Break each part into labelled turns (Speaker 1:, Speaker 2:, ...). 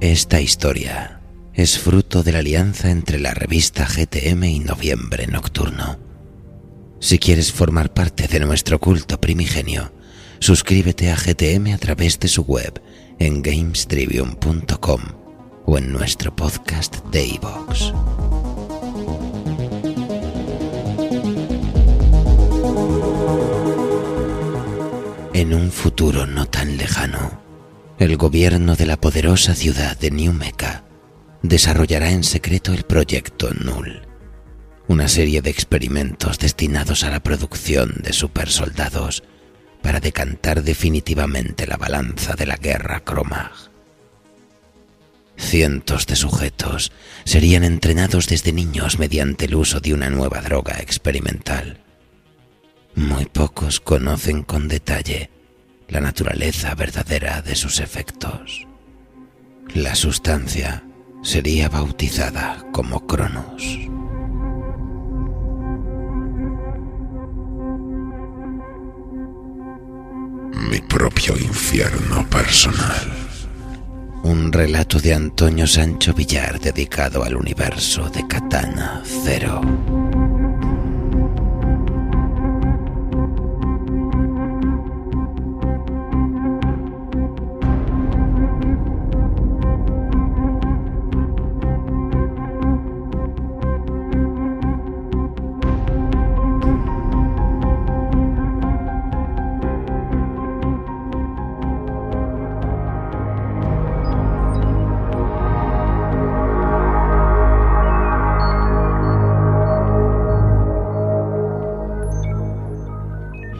Speaker 1: Esta historia es fruto de la alianza entre la revista GTM y Noviembre Nocturno. Si quieres formar parte de nuestro culto primigenio, suscríbete a GTM a través de su web en gamestribune.com o en nuestro podcast Daybox. En un futuro no tan lejano, el gobierno de la poderosa ciudad de New desarrollará en secreto el proyecto Null, una serie de experimentos destinados a la producción de supersoldados para decantar definitivamente la balanza de la guerra Cromag. Cientos de sujetos serían entrenados desde niños mediante el uso de una nueva droga experimental. Muy pocos conocen con detalle la naturaleza verdadera de sus efectos. La sustancia sería bautizada como Cronos.
Speaker 2: Mi propio infierno personal.
Speaker 1: Un relato de Antonio Sancho Villar dedicado al universo de Katana Zero.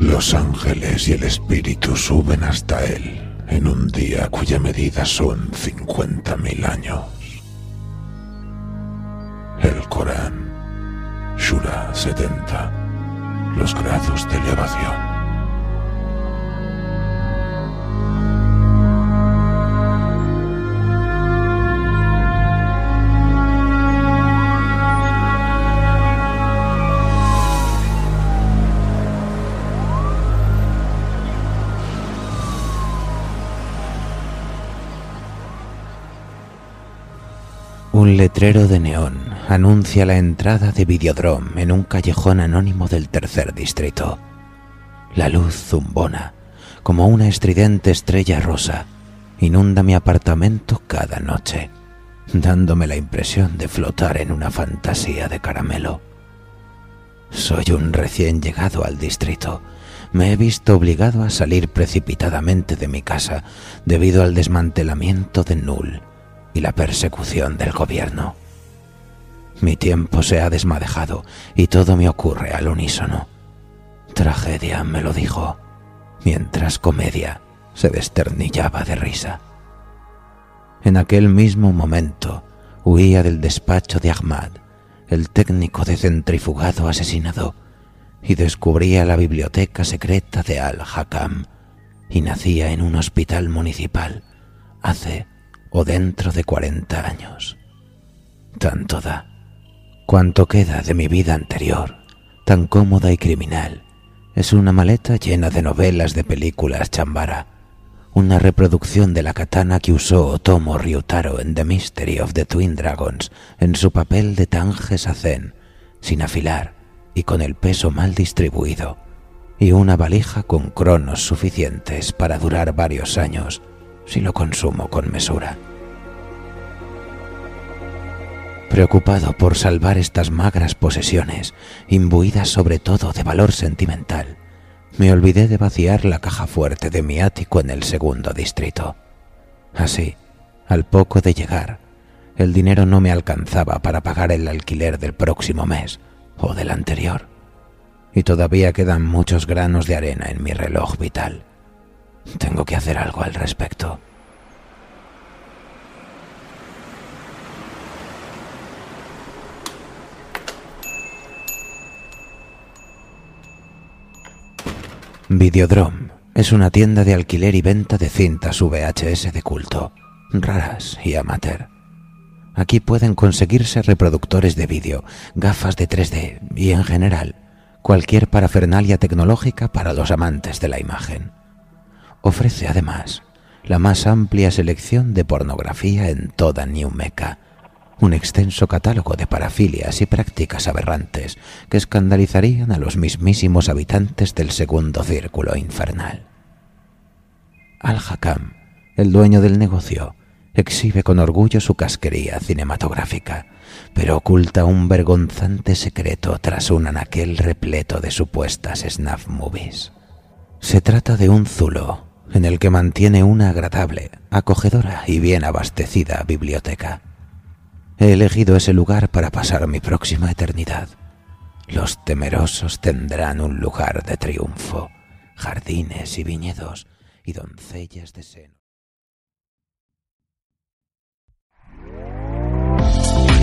Speaker 2: Los ángeles y el espíritu suben hasta él en un día cuya medida son 50.000 años. El Corán, Shura 70, los grados de elevación.
Speaker 1: Un letrero de neón anuncia la entrada de Videodrome en un callejón anónimo del tercer distrito. La luz zumbona, como una estridente estrella rosa, inunda mi apartamento cada noche, dándome la impresión de flotar en una fantasía de caramelo. Soy un recién llegado al distrito. Me he visto obligado a salir precipitadamente de mi casa debido al desmantelamiento de Null y la persecución del gobierno. Mi tiempo se ha desmadejado y todo me ocurre al unísono. Tragedia me lo dijo, mientras comedia se desternillaba de risa. En aquel mismo momento huía del despacho de Ahmad, el técnico de centrifugado asesinado, y descubría la biblioteca secreta de Al-Hakam, y nacía en un hospital municipal hace o dentro de 40 años. Tanto da. Cuanto queda de mi vida anterior, tan cómoda y criminal, es una maleta llena de novelas de películas chambara, una reproducción de la katana que usó Otomo Ryutaro en The Mystery of the Twin Dragons en su papel de Tange Sazen, sin afilar y con el peso mal distribuido, y una valija con cronos suficientes para durar varios años si lo consumo con mesura. Preocupado por salvar estas magras posesiones, imbuidas sobre todo de valor sentimental, me olvidé de vaciar la caja fuerte de mi ático en el segundo distrito. Así, al poco de llegar, el dinero no me alcanzaba para pagar el alquiler del próximo mes o del anterior. y todavía quedan muchos granos de arena en mi reloj vital. Tengo que hacer algo al respecto. Videodrome es una tienda de alquiler y venta de cintas VHS de culto, raras y amateur. Aquí pueden conseguirse reproductores de vídeo, gafas de 3D y en general cualquier parafernalia tecnológica para los amantes de la imagen. Ofrece además la más amplia selección de pornografía en toda New Meca, un extenso catálogo de parafilias y prácticas aberrantes que escandalizarían a los mismísimos habitantes del segundo círculo infernal. Al-Hakam, el dueño del negocio, exhibe con orgullo su casquería cinematográfica, pero oculta un vergonzante secreto tras un anaquel repleto de supuestas snuff movies. Se trata de un zulo en el que mantiene una agradable, acogedora y bien abastecida biblioteca. He elegido ese lugar para pasar mi próxima eternidad. Los temerosos tendrán un lugar de triunfo, jardines y viñedos y doncellas de seno.